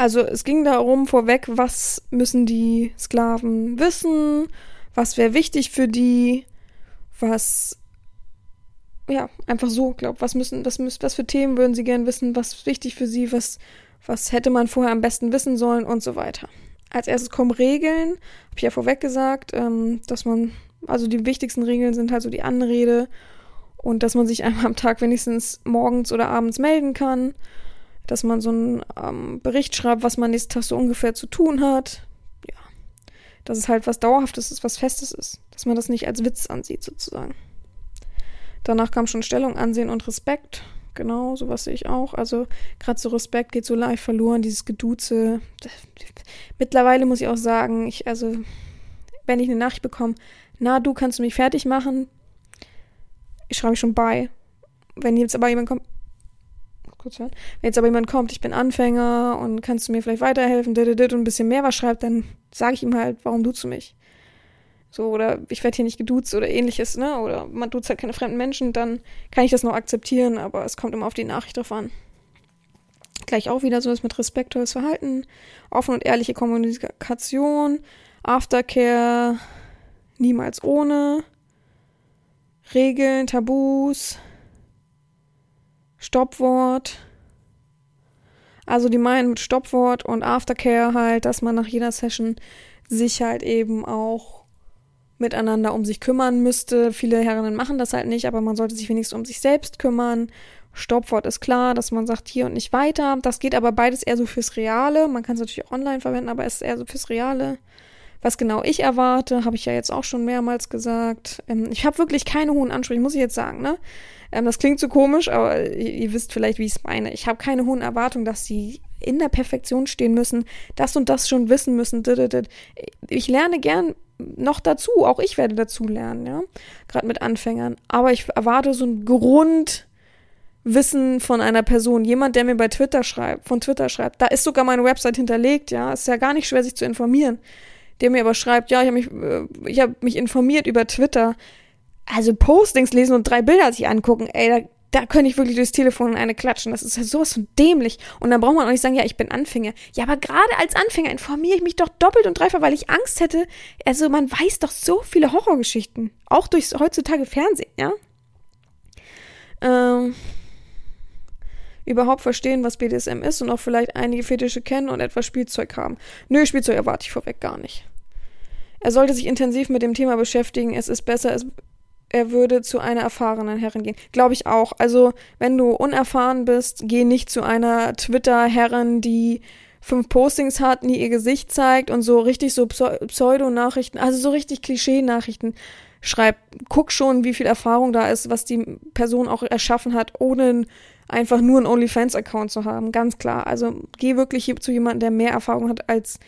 Also es ging darum vorweg, was müssen die Sklaven wissen, was wäre wichtig für die, was ja, einfach so, glaub, was müssen, was, müssen, was für Themen würden sie gern wissen, was ist wichtig für sie, was, was hätte man vorher am besten wissen sollen? Und so weiter. Als erstes kommen Regeln, habe ich ja vorweg gesagt, ähm, dass man, also die wichtigsten Regeln sind halt so die Anrede und dass man sich einmal am Tag wenigstens morgens oder abends melden kann dass man so einen ähm, Bericht schreibt, was man nächsten Tag so ungefähr zu tun hat. Ja. Dass es halt was Dauerhaftes ist, was Festes ist. Dass man das nicht als Witz ansieht, sozusagen. Danach kam schon Stellung, Ansehen und Respekt. Genau, sowas sehe ich auch. Also gerade so Respekt geht so live verloren, dieses Geduze. Mittlerweile muss ich auch sagen, ich, also, wenn ich eine Nachricht bekomme, na, du kannst du mich fertig machen, ich schreibe schon bei. Wenn jetzt aber jemand kommt, kurz hören. Wenn jetzt aber jemand kommt, ich bin Anfänger und kannst du mir vielleicht weiterhelfen, und ein bisschen mehr was schreibt, dann sage ich ihm halt, warum duzt du mich? So, oder ich werde hier nicht geduzt oder ähnliches, ne? Oder man duzt halt keine fremden Menschen, dann kann ich das noch akzeptieren, aber es kommt immer auf die Nachricht drauf an. Gleich auch wieder so ist mit respektvolles Verhalten, offen und ehrliche Kommunikation, Aftercare, niemals ohne, Regeln, Tabus, Stoppwort. Also die meinen mit Stoppwort und Aftercare halt, dass man nach jeder Session sich halt eben auch miteinander um sich kümmern müsste. Viele Herrinnen machen das halt nicht, aber man sollte sich wenigstens um sich selbst kümmern. Stoppwort ist klar, dass man sagt hier und nicht weiter. Das geht aber beides eher so fürs Reale. Man kann es natürlich auch online verwenden, aber es ist eher so fürs Reale. Was genau ich erwarte, habe ich ja jetzt auch schon mehrmals gesagt. Ähm, ich habe wirklich keine hohen Ansprüche, muss ich jetzt sagen, ne? Ähm, das klingt so komisch, aber ihr, ihr wisst vielleicht, wie ich es meine. Ich habe keine hohen Erwartungen, dass sie in der Perfektion stehen müssen, das und das schon wissen müssen. Ich lerne gern noch dazu, auch ich werde dazu lernen, ja, gerade mit Anfängern. Aber ich erwarte so ein Grundwissen von einer Person, jemand, der mir bei Twitter schreibt, von Twitter schreibt. Da ist sogar meine Website hinterlegt, ja, ist ja gar nicht schwer, sich zu informieren. Der mir aber schreibt, ja, ich habe mich, äh, ich habe mich informiert über Twitter. Also Postings lesen und drei Bilder sich angucken, ey, da da könnte ich wirklich durchs Telefon in eine klatschen. Das ist ja sowas von dämlich. Und dann braucht man auch nicht sagen, ja, ich bin Anfänger. Ja, aber gerade als Anfänger informiere ich mich doch doppelt und dreifach, weil ich Angst hätte. Also man weiß doch so viele Horrorgeschichten. Auch durchs heutzutage Fernsehen, ja? Ähm, überhaupt verstehen, was BDSM ist und auch vielleicht einige Fetische kennen und etwas Spielzeug haben. Nö, Spielzeug erwarte ich vorweg gar nicht. Er sollte sich intensiv mit dem Thema beschäftigen. Es ist besser, es er würde zu einer erfahrenen Herrin gehen. Glaube ich auch. Also, wenn du unerfahren bist, geh nicht zu einer Twitter-Herrin, die fünf Postings hat, nie ihr Gesicht zeigt und so richtig so Pseudo-Nachrichten, also so richtig Klischee-Nachrichten schreibt. Guck schon, wie viel Erfahrung da ist, was die Person auch erschaffen hat, ohne einfach nur einen OnlyFans-Account zu haben. Ganz klar. Also, geh wirklich zu jemandem, der mehr Erfahrung hat als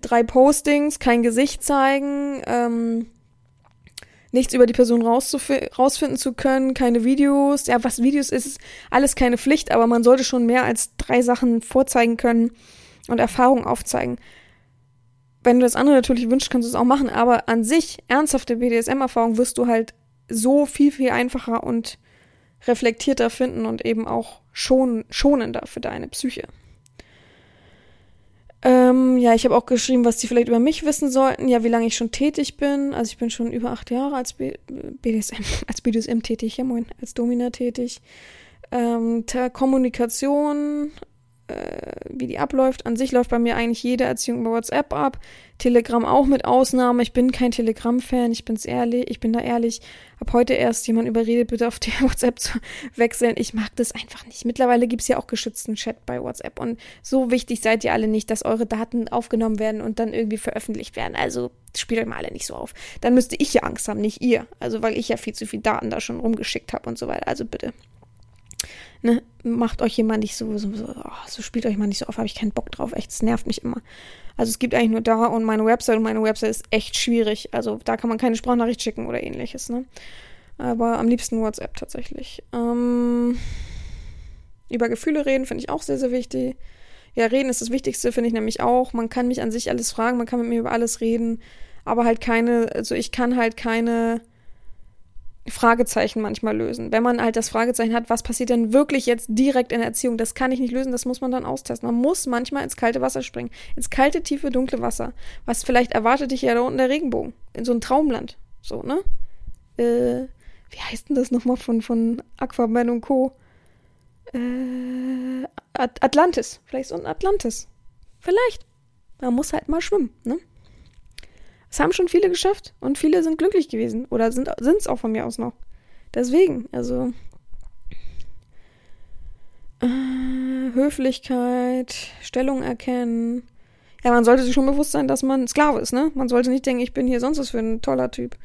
drei Postings, kein Gesicht zeigen, ähm, nichts über die Person rausfinden zu können, keine Videos. Ja, was Videos ist, ist alles keine Pflicht, aber man sollte schon mehr als drei Sachen vorzeigen können und Erfahrungen aufzeigen. Wenn du das andere natürlich wünschst, kannst du es auch machen, aber an sich, ernsthafte BDSM-Erfahrung wirst du halt so viel, viel einfacher und reflektierter finden und eben auch schon, schonender für deine Psyche. Ähm, ja, ich habe auch geschrieben, was die vielleicht über mich wissen sollten. Ja, wie lange ich schon tätig bin. Also ich bin schon über acht Jahre als B BDSM, als BDSM tätig, ja moin, als Domina tätig. Ähm, Kommunikation, wie die abläuft. An sich läuft bei mir eigentlich jede Erziehung über WhatsApp ab. Telegram auch mit Ausnahme. Ich bin kein Telegram-Fan, ich bin's ehrlich, ich bin da ehrlich. Hab heute erst jemand überredet, bitte auf WhatsApp zu wechseln. Ich mag das einfach nicht. Mittlerweile gibt's ja auch geschützten Chat bei WhatsApp. Und so wichtig seid ihr alle nicht, dass eure Daten aufgenommen werden und dann irgendwie veröffentlicht werden. Also spielt euch mal alle nicht so auf. Dann müsste ich ja Angst haben, nicht ihr. Also weil ich ja viel zu viel Daten da schon rumgeschickt habe und so weiter. Also bitte ne, macht euch jemand nicht so, so, so, oh, so spielt euch mal nicht so auf, habe ich keinen Bock drauf, echt, es nervt mich immer. Also es gibt eigentlich nur da und meine Website und meine Website ist echt schwierig. Also da kann man keine Sprachnachricht schicken oder ähnliches, ne? Aber am liebsten WhatsApp tatsächlich. Ähm, über Gefühle reden finde ich auch sehr, sehr wichtig. Ja, reden ist das Wichtigste, finde ich nämlich auch. Man kann mich an sich alles fragen, man kann mit mir über alles reden, aber halt keine, also ich kann halt keine Fragezeichen manchmal lösen. Wenn man halt das Fragezeichen hat, was passiert denn wirklich jetzt direkt in der Erziehung, das kann ich nicht lösen, das muss man dann austesten. Man muss manchmal ins kalte Wasser springen. Ins kalte, tiefe, dunkle Wasser. Was vielleicht erwartet dich ja da unten der Regenbogen. In so ein Traumland. So, ne? Äh, wie heißt denn das nochmal von, von Aquaman und Co.? Äh, Atlantis. Vielleicht so ein Atlantis. Vielleicht. Man muss halt mal schwimmen, ne? Es haben schon viele geschafft und viele sind glücklich gewesen oder sind es auch von mir aus noch. Deswegen, also äh, Höflichkeit, Stellung erkennen. Ja, man sollte sich schon bewusst sein, dass man Sklave ist, ne? Man sollte nicht denken, ich bin hier sonst was für ein toller Typ.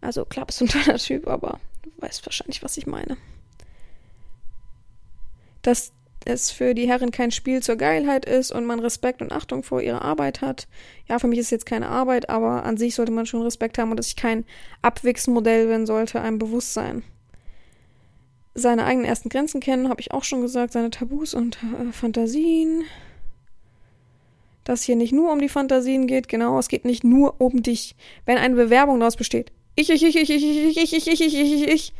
Also klar bist du ein toller Typ, aber du weißt wahrscheinlich, was ich meine. Das es für die Herren kein Spiel zur Geilheit ist und man Respekt und Achtung vor ihrer Arbeit hat. Ja, für mich ist jetzt keine Arbeit, aber an sich sollte man schon Respekt haben und dass ich kein Abwichsmodell bin, sollte einem bewusst sein. Seine eigenen ersten Grenzen kennen, habe ich auch schon gesagt, seine Tabus und äh, Fantasien. Dass hier nicht nur um die Fantasien geht, genau, es geht nicht nur um dich. Wenn eine Bewerbung daraus besteht, ich, ich, ich, ich, ich, ich, ich, ich, ich, ich, ich, ich,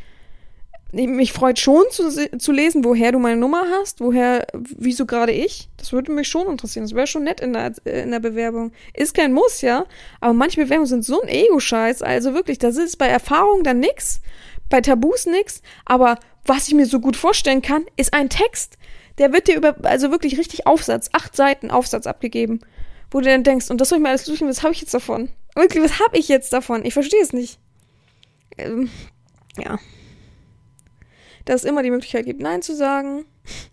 mich freut schon zu, zu lesen, woher du meine Nummer hast, woher, wieso gerade ich. Das würde mich schon interessieren. Das wäre schon nett in der, in der Bewerbung. Ist kein Muss, ja. Aber manche Bewerbungen sind so ein Ego-Scheiß. Also wirklich, das ist bei Erfahrung dann nix, bei Tabus nix. Aber was ich mir so gut vorstellen kann, ist ein Text. Der wird dir über, also wirklich richtig Aufsatz, acht Seiten Aufsatz abgegeben, wo du dann denkst, und das soll ich mir alles durchgehen, was habe ich jetzt davon? Wirklich, was habe ich jetzt davon? Ich verstehe es nicht. Ähm, ja. Dass es immer die Möglichkeit gibt, Nein zu sagen.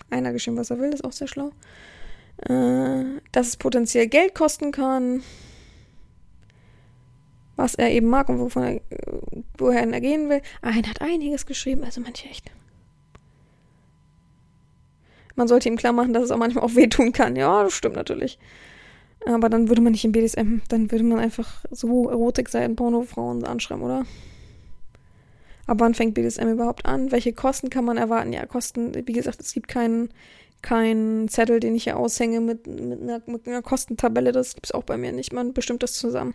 Einer geschehen, was er will, ist auch sehr schlau. Äh, dass es potenziell Geld kosten kann. Was er eben mag und wovon er, woher er gehen will. Einer hat einiges geschrieben, also manche echt. Man sollte ihm klar machen, dass es auch manchmal auch wehtun kann. Ja, das stimmt natürlich. Aber dann würde man nicht im BDSM, dann würde man einfach so Erotikseiten, Pornofrauen anschreiben, oder? Aber wann fängt BDSM überhaupt an? Welche Kosten kann man erwarten? Ja, Kosten, wie gesagt, es gibt keinen keinen Zettel, den ich hier aushänge mit, mit, einer, mit einer Kostentabelle. Das gibt es auch bei mir nicht. Man bestimmt das zusammen.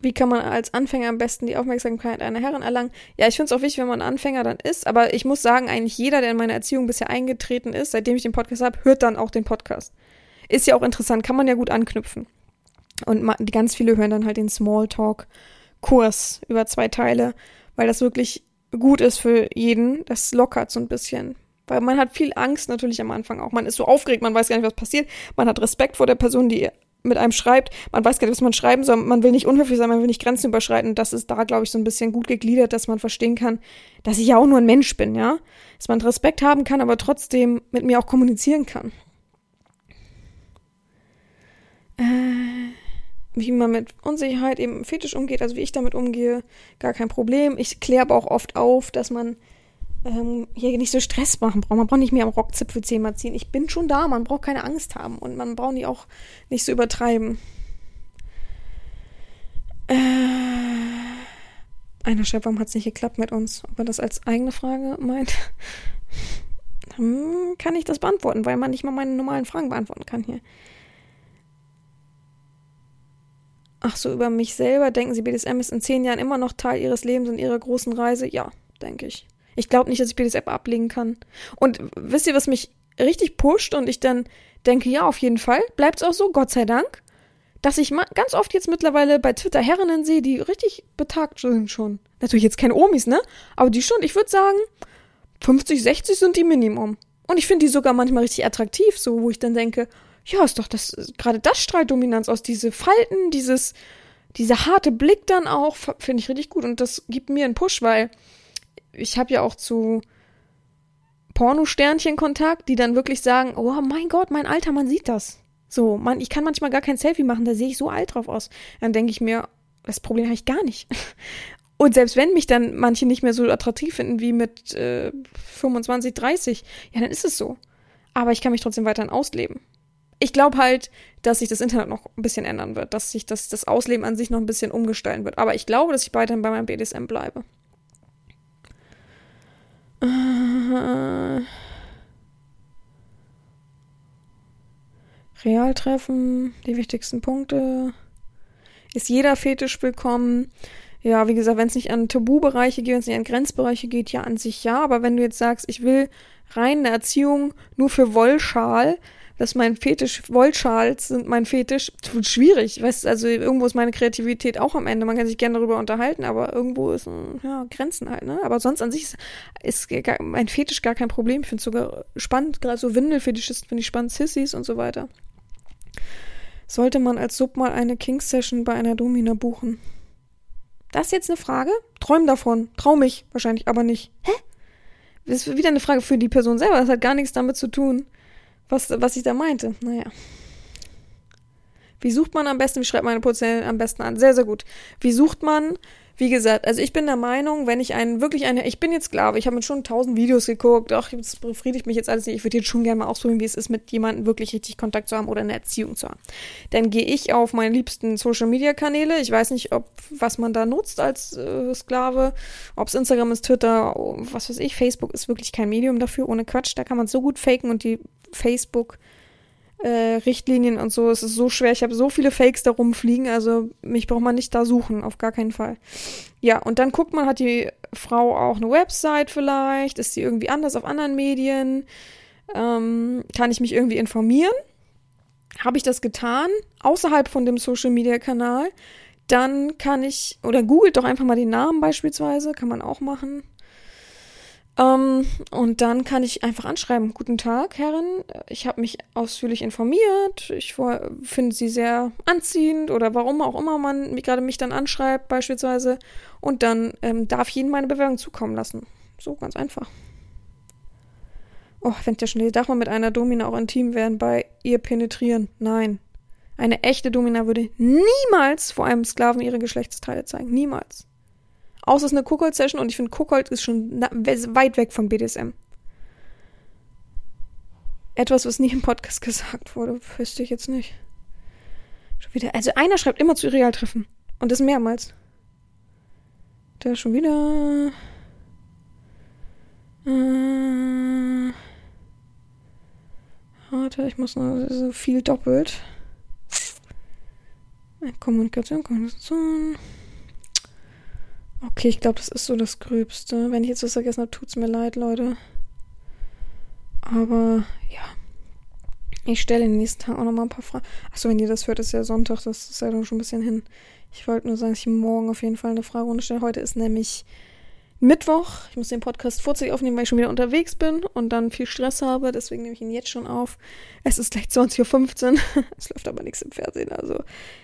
Wie kann man als Anfänger am besten die Aufmerksamkeit einer Herren erlangen? Ja, ich finde es auch wichtig, wenn man Anfänger dann ist. Aber ich muss sagen, eigentlich jeder, der in meine Erziehung bisher eingetreten ist, seitdem ich den Podcast habe, hört dann auch den Podcast. Ist ja auch interessant, kann man ja gut anknüpfen. Und ganz viele hören dann halt den Smalltalk-Kurs über zwei Teile, weil das wirklich gut ist für jeden. Das lockert so ein bisschen. Weil man hat viel Angst natürlich am Anfang auch. Man ist so aufgeregt, man weiß gar nicht, was passiert. Man hat Respekt vor der Person, die mit einem schreibt. Man weiß gar nicht, was man schreiben soll. Man will nicht unhöflich sein, man will nicht Grenzen überschreiten. Das ist da, glaube ich, so ein bisschen gut gegliedert, dass man verstehen kann, dass ich ja auch nur ein Mensch bin, ja. Dass man Respekt haben kann, aber trotzdem mit mir auch kommunizieren kann. Äh, wie man mit Unsicherheit eben fetisch umgeht, also wie ich damit umgehe, gar kein Problem. Ich kläre aber auch oft auf, dass man ähm, hier nicht so Stress machen braucht. Man braucht nicht mehr am Rockzipfel zehnmal ziehen. Ich bin schon da, man braucht keine Angst haben und man braucht die auch nicht so übertreiben. Äh, einer schreibt, warum hat es nicht geklappt mit uns? Ob er das als eigene Frage meint? Dann kann ich das beantworten, weil man nicht mal meine normalen Fragen beantworten kann hier. Ach so, über mich selber. Denken Sie, BDSM ist in zehn Jahren immer noch Teil Ihres Lebens und Ihrer großen Reise? Ja, denke ich. Ich glaube nicht, dass ich BDSM ablegen kann. Und wisst ihr, was mich richtig pusht und ich dann denke, ja, auf jeden Fall, bleibt's auch so, Gott sei Dank, dass ich ganz oft jetzt mittlerweile bei Twitter Herrinnen sehe, die richtig betagt sind schon. Natürlich jetzt keine Omis, ne? Aber die schon, ich würde sagen, 50, 60 sind die Minimum. Und ich finde die sogar manchmal richtig attraktiv, so, wo ich dann denke, ja, ist doch das, gerade das Streitdominanz aus, diese Falten, dieses, dieser harte Blick dann auch, finde ich richtig gut. Und das gibt mir einen Push, weil ich habe ja auch zu Pornosternchen Kontakt, die dann wirklich sagen, oh mein Gott, mein Alter, man sieht das. So, man, ich kann manchmal gar kein Selfie machen, da sehe ich so alt drauf aus. Dann denke ich mir, das Problem habe ich gar nicht. Und selbst wenn mich dann manche nicht mehr so attraktiv finden wie mit äh, 25, 30, ja, dann ist es so. Aber ich kann mich trotzdem weiterhin ausleben. Ich glaube halt, dass sich das Internet noch ein bisschen ändern wird, dass sich das, das Ausleben an sich noch ein bisschen umgestalten wird. Aber ich glaube, dass ich weiterhin bei meinem BDSM bleibe. Äh, Realtreffen, die wichtigsten Punkte. Ist jeder Fetisch willkommen? Ja, wie gesagt, wenn es nicht an Tabubereiche geht, wenn es nicht an Grenzbereiche geht, ja, an sich ja. Aber wenn du jetzt sagst, ich will rein eine Erziehung nur für Wollschal, dass mein Fetisch, Wollschals sind mein Fetisch, wird schwierig. Weißt also irgendwo ist meine Kreativität auch am Ende. Man kann sich gerne darüber unterhalten, aber irgendwo ist, ja, Grenzen halt, ne? Aber sonst an sich ist, ist gar, mein Fetisch gar kein Problem. Ich finde es sogar spannend, gerade so Windelfetischisten finde ich spannend, Sissys und so weiter. Sollte man als Sub mal eine King-Session bei einer Domina buchen? Das ist jetzt eine Frage? Träum davon. Trau mich wahrscheinlich, aber nicht. Hä? Das ist wieder eine Frage für die Person selber. Das hat gar nichts damit zu tun was, was ich da meinte. Naja. Wie sucht man am besten? Wie schreibt man eine Position am besten an? Sehr, sehr gut. Wie sucht man? Wie gesagt, also ich bin der Meinung, wenn ich einen wirklich eine, ich bin jetzt Sklave, ich habe mir schon tausend Videos geguckt, ach, das befriedigt mich jetzt alles nicht, ich würde jetzt schon gerne mal ausprobieren, wie es ist, mit jemandem wirklich richtig Kontakt zu haben oder eine Erziehung zu haben. Dann gehe ich auf meine liebsten Social Media Kanäle. Ich weiß nicht, ob was man da nutzt als äh, Sklave, ob es Instagram ist, Twitter, was weiß ich, Facebook ist wirklich kein Medium dafür, ohne Quatsch. Da kann man so gut faken und die Facebook äh, Richtlinien und so. Es ist so schwer. Ich habe so viele Fakes da rumfliegen. Also mich braucht man nicht da suchen, auf gar keinen Fall. Ja, und dann guckt man, hat die Frau auch eine Website vielleicht? Ist sie irgendwie anders auf anderen Medien? Ähm, kann ich mich irgendwie informieren? Habe ich das getan, außerhalb von dem Social Media Kanal? Dann kann ich, oder googelt doch einfach mal den Namen beispielsweise, kann man auch machen. Ähm, und dann kann ich einfach anschreiben, guten Tag, Herren, ich habe mich ausführlich informiert, ich finde Sie sehr anziehend oder warum auch immer man gerade mich dann anschreibt beispielsweise und dann ähm, darf ich Ihnen meine Bewerbung zukommen lassen. So ganz einfach. Oh, wenn ja schon darf man mit einer Domina auch intim werden bei ihr penetrieren? Nein. Eine echte Domina würde niemals vor einem Sklaven ihre Geschlechtsteile zeigen. Niemals. Außer es ist eine Kuckold-Session und ich finde, Kuckold ist schon weit weg von BDSM. Etwas, was nie im Podcast gesagt wurde, wüsste ich jetzt nicht. Schon wieder. Also einer schreibt immer zu Realtreffen. Und das mehrmals. Da schon wieder. Äh, warte, ich muss noch so viel doppelt. Kommunikation, Kommunikation. Okay, ich glaube, das ist so das Gröbste. Wenn ich jetzt was vergessen habe, tut's mir leid, Leute. Aber ja. Ich stelle in den nächsten Tagen auch noch mal ein paar Fragen. Achso, wenn ihr das hört, ist ja Sonntag, das ist ja dann schon ein bisschen hin. Ich wollte nur sagen, dass ich morgen auf jeden Fall eine Fragerunde stelle. Heute ist nämlich Mittwoch. Ich muss den Podcast vorzeitig aufnehmen, weil ich schon wieder unterwegs bin und dann viel Stress habe. Deswegen nehme ich ihn jetzt schon auf. Es ist gleich 20.15 Uhr. es läuft aber nichts im Fernsehen. Also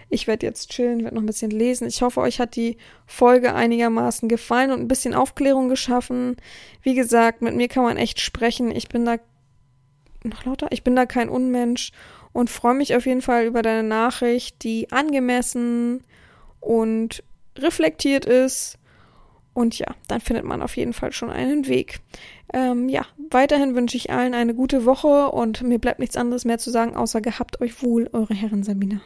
ich werde jetzt chillen, werde noch ein bisschen lesen. Ich hoffe, euch hat die Folge einigermaßen gefallen und ein bisschen Aufklärung geschaffen. Wie gesagt, mit mir kann man echt sprechen. Ich bin da noch lauter. Ich bin da kein Unmensch und freue mich auf jeden Fall über deine Nachricht, die angemessen und reflektiert ist und ja, dann findet man auf jeden Fall schon einen Weg. Ähm, ja, weiterhin wünsche ich allen eine gute Woche und mir bleibt nichts anderes mehr zu sagen, außer gehabt euch wohl, eure Herren Sabina.